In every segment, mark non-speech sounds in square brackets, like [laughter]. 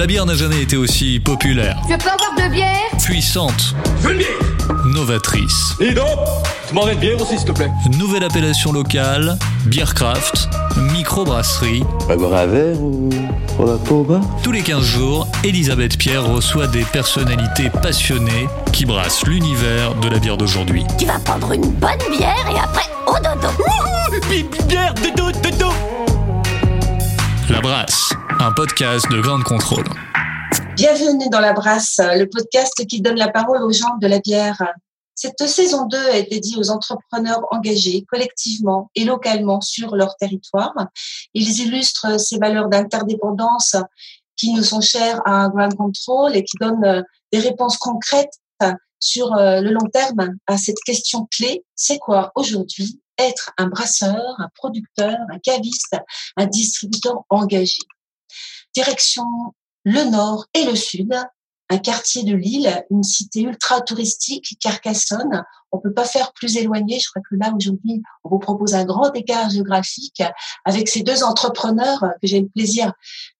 La bière n'a jamais été aussi populaire, Je peux avoir de bière puissante, Une bière novatrice. Et donc Tu m'en une bière aussi, s'il te plaît. Nouvelle appellation locale, Beercraft, microbrasserie. Pas boire un verre ou pour la peau Tous les 15 jours, Elisabeth Pierre reçoit des personnalités passionnées qui brassent l'univers de la bière d'aujourd'hui. Tu vas prendre une bonne bière et après au dodo. Bière de dos, de dos La Brasse, un podcast de grande contrôle. Bienvenue dans La Brasse, le podcast qui donne la parole aux gens de la bière. Cette saison 2 est dédiée aux entrepreneurs engagés collectivement et localement sur leur territoire. Ils illustrent ces valeurs d'interdépendance qui nous sont chères à Ground Control et qui donnent euh, des réponses concrètes sur euh, le long terme à cette question clé. C'est quoi aujourd'hui être un brasseur, un producteur, un caviste, un distributeur engagé? Direction le nord et le sud, un quartier de Lille, une cité ultra touristique, Carcassonne. On peut pas faire plus éloigné. Je crois que là aujourd'hui, on vous propose un grand écart géographique avec ces deux entrepreneurs que j'ai le plaisir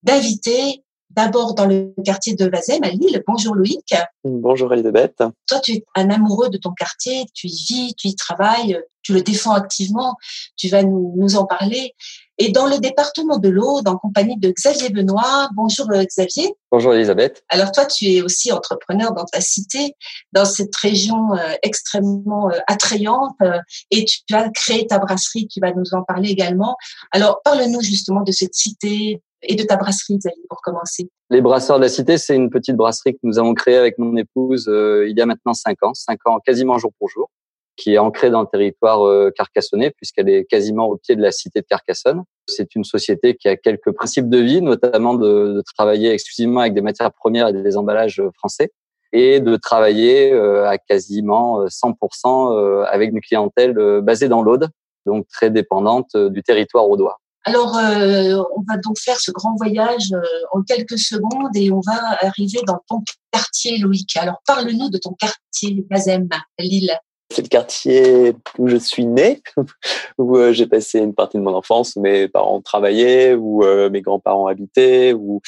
d'inviter. D'abord dans le quartier de Vazem à Lille. Bonjour Loïc. Bonjour Elisabeth. Toi, tu es un amoureux de ton quartier, tu y vis, tu y travailles, tu le défends activement. Tu vas nous, nous en parler. Et dans le département de l'Aude, en compagnie de Xavier Benoît. Bonjour euh, Xavier. Bonjour Elisabeth. Alors toi, tu es aussi entrepreneur dans ta cité, dans cette région euh, extrêmement euh, attrayante, euh, et tu as créé ta brasserie. Tu vas nous en parler également. Alors parle-nous justement de cette cité et de ta brasserie, Xavier, pour commencer. Les Brasseurs de la Cité, c'est une petite brasserie que nous avons créée avec mon épouse euh, il y a maintenant cinq ans, cinq ans quasiment jour pour jour, qui est ancrée dans le territoire euh, carcassonnais puisqu'elle est quasiment au pied de la cité de Carcassonne. C'est une société qui a quelques principes de vie, notamment de, de travailler exclusivement avec des matières premières et des emballages euh, français et de travailler euh, à quasiment euh, 100% euh, avec une clientèle euh, basée dans l'Aude, donc très dépendante euh, du territoire audois. Alors, euh, on va donc faire ce grand voyage euh, en quelques secondes et on va arriver dans ton quartier, Loïc. Alors, parle-nous de ton quartier, Bazem, à Lille. C'est le quartier où je suis né, [laughs] où euh, j'ai passé une partie de mon enfance, mes parents travaillaient, où euh, mes grands-parents habitaient, où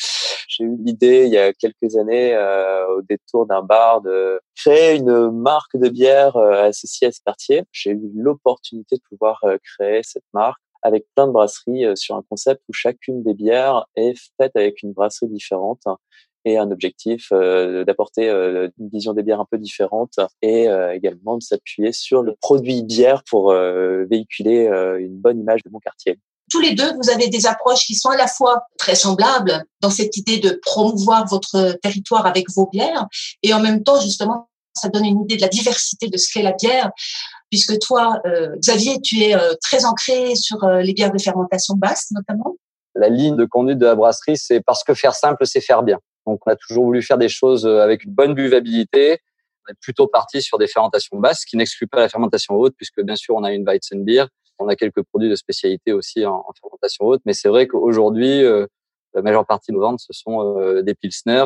j'ai eu l'idée il y a quelques années, euh, au détour d'un bar, de créer une marque de bière associée à ce quartier. J'ai eu l'opportunité de pouvoir créer cette marque avec plein de brasseries sur un concept où chacune des bières est faite avec une brasserie différente et un objectif euh, d'apporter euh, une vision des bières un peu différente et euh, également de s'appuyer sur le produit bière pour euh, véhiculer euh, une bonne image de mon quartier. Tous les deux, vous avez des approches qui sont à la fois très semblables dans cette idée de promouvoir votre territoire avec vos bières et en même temps, justement, ça donne une idée de la diversité de ce qu'est la bière puisque toi, euh, Xavier, tu es euh, très ancré sur euh, les bières de fermentation basse, notamment. La ligne de conduite de la brasserie, c'est parce que faire simple, c'est faire bien. Donc, on a toujours voulu faire des choses euh, avec une bonne buvabilité. On est plutôt parti sur des fermentations basses, qui n'exclut pas la fermentation haute, puisque bien sûr, on a une Weizenbier. On a quelques produits de spécialité aussi en, en fermentation haute. Mais c'est vrai qu'aujourd'hui, euh, la majeure partie de nos ventes, ce sont euh, des Pilsner.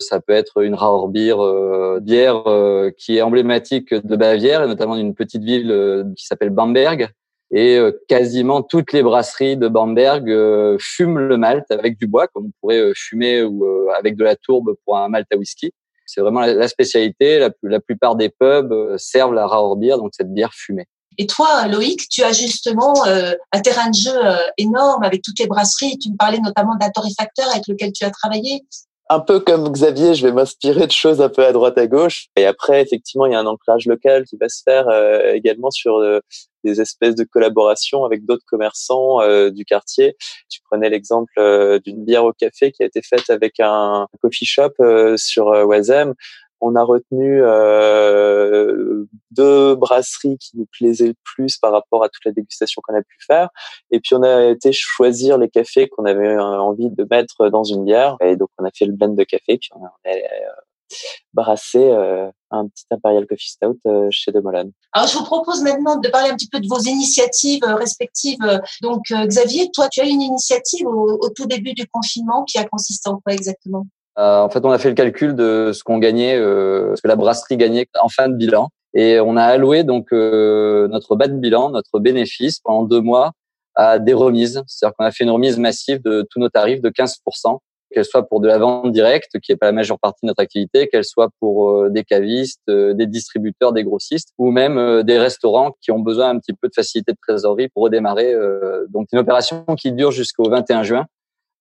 Ça peut être une Rauerbier, euh, bière euh, qui est emblématique de Bavière, et notamment d'une petite ville euh, qui s'appelle Bamberg. Et euh, quasiment toutes les brasseries de Bamberg euh, fument le malt avec du bois, comme on pourrait euh, fumer ou avec de la tourbe pour un malt à whisky. C'est vraiment la, spécialité. La, la, plupart des pubs servent la Rauerbier, donc cette bière fumée. Et toi, Loïc, tu as justement euh, un terrain de jeu euh, énorme avec toutes les brasseries. Tu me parlais notamment d'un torréfacteur avec lequel tu as travaillé. Un peu comme Xavier, je vais m'inspirer de choses un peu à droite à gauche. Et après, effectivement, il y a un ancrage local qui va se faire euh, également sur euh, des espèces de collaborations avec d'autres commerçants euh, du quartier. Tu prenais l'exemple euh, d'une bière au café qui a été faite avec un coffee shop euh, sur euh, Wazem. on a retenu euh, deux brasseries qui nous plaisaient le plus par rapport à toute la dégustation qu'on a pu faire. Et puis on a été choisir les cafés qu'on avait envie de mettre dans une bière. Et donc on a fait le blend de café, puis on a, on a brassé euh, un petit Imperial Coffee Stout euh, chez De Alors, je vous propose maintenant de parler un petit peu de vos initiatives euh, respectives. Donc, Xavier, toi, tu as une initiative au, au, tout début du confinement qui a consisté en quoi exactement? En fait, on a fait le calcul de ce qu'on gagnait, ce que la brasserie gagnait en fin de bilan. Et on a alloué donc notre bas de bilan, notre bénéfice pendant deux mois à des remises. C'est-à-dire qu'on a fait une remise massive de tous nos tarifs de 15% qu'elle soit pour de la vente directe, qui est pas la majeure partie de notre activité, qu'elle soit pour euh, des cavistes, euh, des distributeurs, des grossistes, ou même euh, des restaurants qui ont besoin un petit peu de facilité de trésorerie pour redémarrer. Donc une opération qui dure jusqu'au 21 juin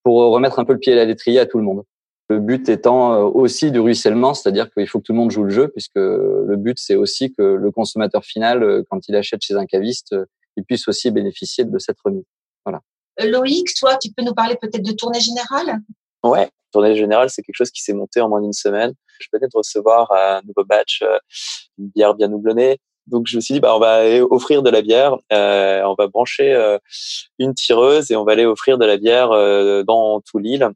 pour remettre un peu le pied à l'étrier à tout le monde. Le but étant aussi du ruissellement, c'est-à-dire qu'il faut que tout le monde joue le jeu, puisque le but c'est aussi que le consommateur final, quand il achète chez un caviste, il puisse aussi bénéficier de cette remise. Voilà. Loïc, toi, tu peux nous parler peut-être de tournée générale? Ouais, tournée générale, c'est quelque chose qui s'est monté en moins d'une semaine. Je venais de recevoir un nouveau batch, euh, une bière bien houblonnée. Donc je me suis dit, bah, on va offrir de la bière, euh, on va brancher euh, une tireuse et on va aller offrir de la bière euh, dans tout l'île.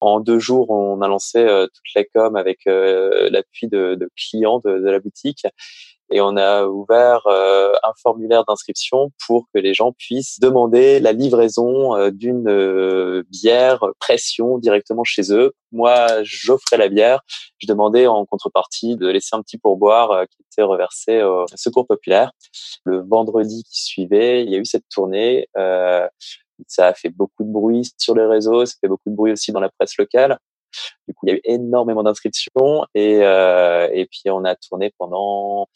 En deux jours, on a lancé toute la com avec l'appui de, clients de, la boutique et on a ouvert euh, un formulaire d'inscription pour que les gens puissent demander la livraison euh, d'une euh, bière pression directement chez eux. Moi, j'offrais la bière. Je demandais en contrepartie de laisser un petit pourboire qui était reversé au Secours populaire. Le vendredi qui suivait, il y a eu cette tournée. Ça a fait beaucoup de bruit sur les réseaux, ça fait beaucoup de bruit aussi dans la presse locale. Du coup, il y a eu énormément d'inscriptions et, euh, et puis on a tourné pendant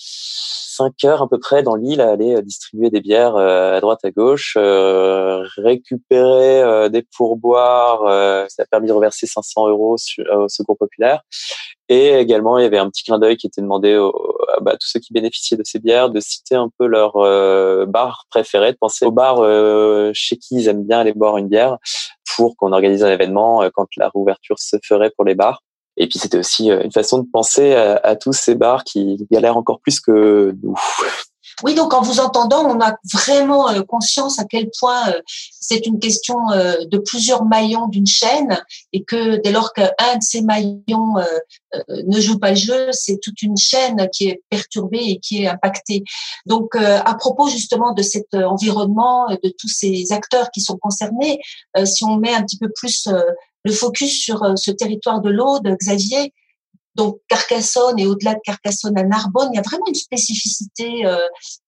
cinq heures à peu près dans l'île à aller euh, distribuer des bières euh, à droite à gauche, euh, récupérer des pourboires. ça a permis de reverser 500 euros au Secours populaire. Et également, il y avait un petit clin d'œil qui était demandé à bah, tous ceux qui bénéficiaient de ces bières de citer un peu leur bar préféré, de penser au bar chez qui ils aiment bien aller boire une bière pour qu'on organise un événement quand la réouverture se ferait pour les bars. Et puis c'était aussi euh, une façon de penser à, tous ces bars qui galèrent encore plus que nous. [laughs] Oui, donc en vous entendant, on a vraiment euh, conscience à quel point euh, c'est une question de plusieurs maillons d'une chaîne et que dès lors qu'un de ces maillons ne joue pas le jeu, c'est toute une chaîne qui est perturbée et qui est impactée. Donc à propos justement de cet environnement, de tous ces acteurs qui sont concernés, si on met un petit peu plus le focus sur euh, ce territoire de l'Aude, Xavier, donc Carcassonne et au-delà de Carcassonne à Narbonne, il y a vraiment une spécificité euh,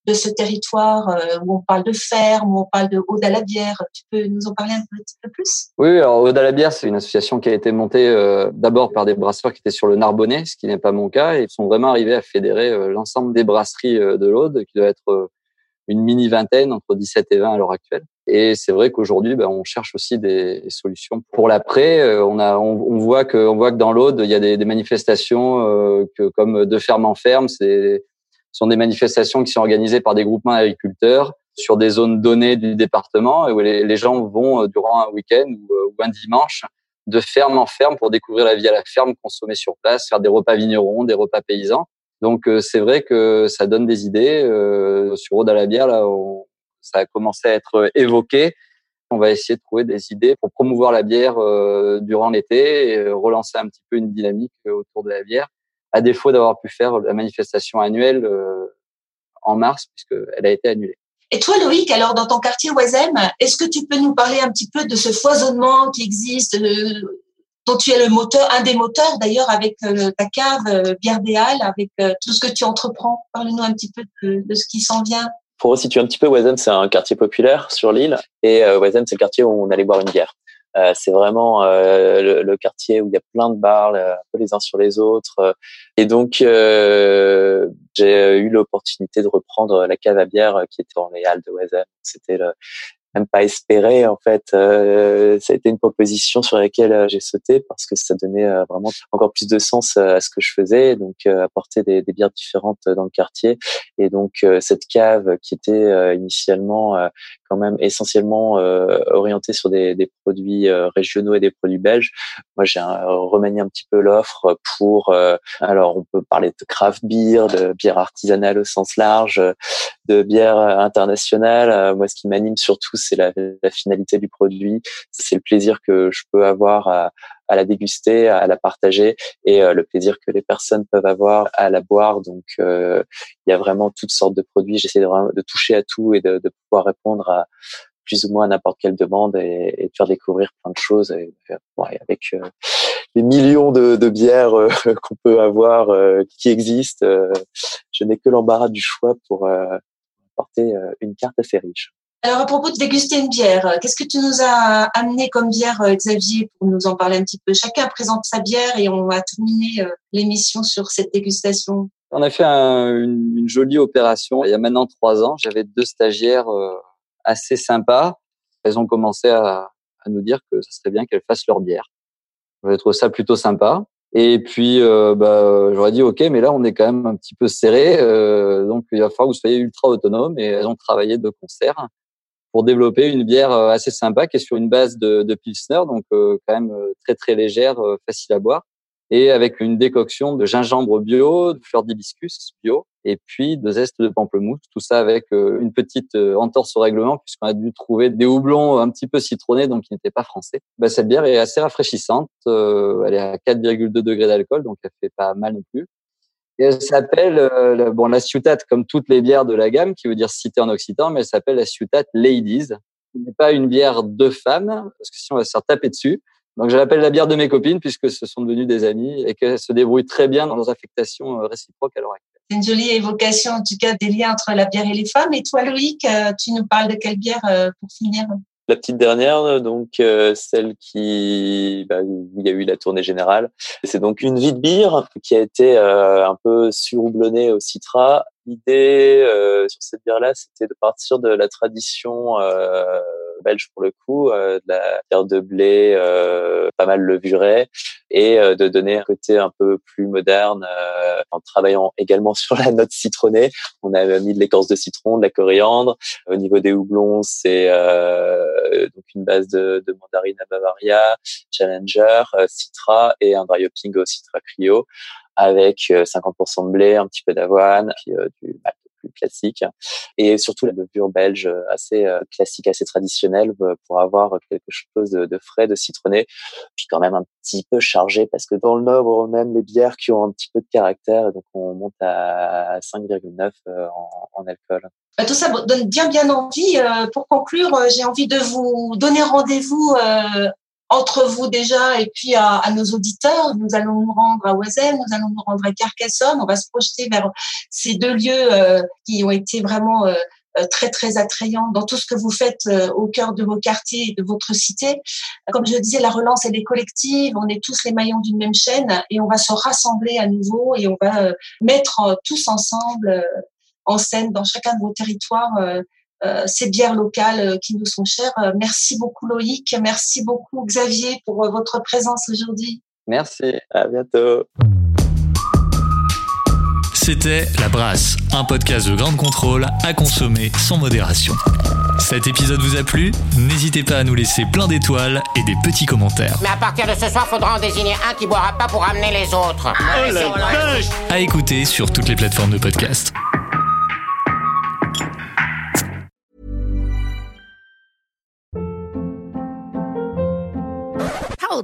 de ce territoire euh, où on parle de ferme, où on parle de Aude à la bière. Tu peux nous en parler un petit peu plus? Oui, alors Aude la bière, c'est une association qui a été montée d'abord par des brasseurs qui étaient sur le Narbonnais, ce qui n'est pas mon cas, et ils sont vraiment arrivés à fédérer l'ensemble des brasseries de l'Aude, qui doit être une mini vingtaine entre 17 et 20 à l'heure actuelle. Et c'est vrai qu'aujourd'hui, ben, on cherche aussi des solutions pour l'après. Euh, on a, on, voit que, on voit que dans l'Aude, il y a des, des manifestations euh, que, comme de ferme en ferme, c'est sont des manifestations qui sont organisées par des groupements d'agriculteurs sur des zones données du département où les, gens vont euh, durant un week-end ou, ou, un dimanche de ferme en ferme pour découvrir la vie à la ferme, consommer sur place, faire des repas vignerons, des repas paysans. Donc c'est vrai que ça donne des idées. sur à la bière, là, on, ça a commencé à être évoqué. On va essayer de trouver des idées pour promouvoir la bière euh, durant l'été et relancer un petit peu une dynamique autour de la bière, à défaut d'avoir pu faire la manifestation annuelle euh, en mars, puisqu'elle a été annulée. Et toi, Loïc, alors dans ton quartier Oisem, est-ce que tu peux nous parler un petit peu de ce foisonnement qui existe, dont tu es le moteur, un des moteurs d'ailleurs avec euh, ta cave Bière des Halles, avec tout ce que tu entreprends Parle-nous un petit peu de ce qui s'en vient pour resituer un petit peu, Wazem, c'est un quartier populaire sur l'île. Et euh, c'est le quartier où on allait boire une bière. Euh, c'est vraiment euh, le, quartier où il y a plein de bars, euh, un peu les uns sur les autres. Et donc, euh, j'ai eu l'opportunité de reprendre la cave à bière qui était dans les halles de Wazem. C'était même pas espéré en fait. Euh, ça a été une proposition sur laquelle euh, j'ai sauté parce que ça donnait euh, vraiment encore plus de sens à ce que je faisais, donc apporter des, des, bières différentes dans le quartier. Et donc cette cave qui était initialement quand même essentiellement orientée sur des, des produits régionaux et des produits belges, moi j'ai remanié un petit peu l'offre pour alors on peut parler de craft beer, de bière artisanale au sens large, de bière internationale. Moi ce qui m'anime surtout c'est la, la, finalité du produit, c'est le plaisir que je peux avoir à, à la déguster, à la partager et euh, le plaisir que les personnes peuvent avoir à la boire. Donc euh, il y a vraiment toutes sortes de produits. J'essaie de, de, toucher à tout et de, de, pouvoir répondre à plus ou moins n'importe quelle demande et, et, de faire découvrir plein de choses. Et, ouais, avec euh, les millions de, de bières [laughs] qu'on peut avoir qui existent, je n'ai que l'embarras du choix pour apporter une carte assez riche. Alors, à propos de déguster une bière, euh, qu'est-ce que tu nous as amené comme bière, euh, Xavier, pour nous en parler un petit peu? Chacun présente sa bière et on va terminer euh, l'émission sur cette dégustation. On a fait une, jolie opération. Il y a maintenant trois ans, j'avais deux stagiaires assez sympas. Elles ont commencé à, nous dire que ce serait bien qu'elles fassent leur bière. J'avais trouvé ça plutôt sympa. Et puis, bah, j'aurais dit, OK, mais là, on est quand même un petit peu serré. donc, il va falloir que vous soyez ultra autonome. Et elles ont travaillé de concert pour développer une bière euh, assez sympa qui est sur une base de, de pilsner, donc euh, quand même euh, très très légère, facile à boire, et avec une décoction de gingembre bio, de fleurs d'hibiscus bio, et puis de zeste de pamplemousse. Tout ça avec une petite entorse au règlement puisqu'on a dû trouver des houblons un petit peu citronnés, donc qui n'étaient pas français. Bah, cette bière est assez rafraîchissante. elle est à 4,2 degrés d'alcool, donc elle fait pas mal non plus. Et elle s'appelle, euh, bon, la Ciutat, comme toutes les bières de la gamme, qui veut dire cité en occitan, mais elle s'appelle la Ciutat Ladies. Ce n'est pas une bière de femmes, parce que si on va se faire taper dessus. Donc, je l'appelle la bière de mes copines, puisque ce sont devenues des amies et qu'elles se débrouillent très bien dans leurs affectations euh, réciproques à l'heure actuelle. C'est une jolie évocation, en tout cas, des liens entre la bière et les femmes. Et toi, Loïc, euh, tu nous parles de quelle bière pour finir? La petite dernière, donc euh, celle qui, bah, où il y a eu la tournée générale, c'est donc une vie de bière qui a été euh, un peu surhoublonnée au Citra. L'idée euh, sur cette bière-là, c'était de partir de la tradition belge pour le coup, euh, de la terre de blé, euh, pas mal levurée, et euh, de donner un côté un peu plus moderne en travaillant également [laughs] sur la note citronnée. On a mis de l'écorce de citron, de la coriandre. Au niveau des houblons, c'est donc une base de, de, mandarine à Bavaria, Challenger, Citra et un dry hopping au Citra Cryo avec 50% de blé, un petit peu d'avoine, puis du malt classique et surtout la levure belge euh, assez euh, classique, assez traditionnelle euh, pour avoir quelque chose de, frais, de citronné, puis quand même un petit peu chargé parce que dans le Nord, même les bières qui ont un petit peu de caractère, donc on monte à 5,9 en, alcool. Bah, tout ça donne bien bien envie. Pour conclure, j'ai envie de vous donner rendez-vous entre vous déjà et puis à, nos auditeurs. Nous allons nous rendre à Oisem, nous allons nous rendre à Carcassonne. On va se projeter vers ces deux lieux euh, qui ont été vraiment euh, euh, très très attrayants dans tout ce que vous faites au cœur de vos quartiers et de votre cité. Comme je disais, la relance elle est collective. On est tous les maillons d'une même chaîne et on va se rassembler à nouveau et on va mettre tous ensemble en scène dans chacun de vos territoires euh, ces bières locales euh, qui nous sont chères. Euh, merci beaucoup Loïc, merci beaucoup Xavier pour votre présence aujourd'hui. Merci, à bientôt. C'était La Brasse, un podcast de grande contrôle à consommer sans modération. Cet épisode vous a plu? N'hésitez pas à nous laisser plein d'étoiles et des petits commentaires. Mais à partir de ce soir, faudra en désigner un qui boira pas pour amener les autres. Oh la À écouter sur toutes les plateformes de podcast.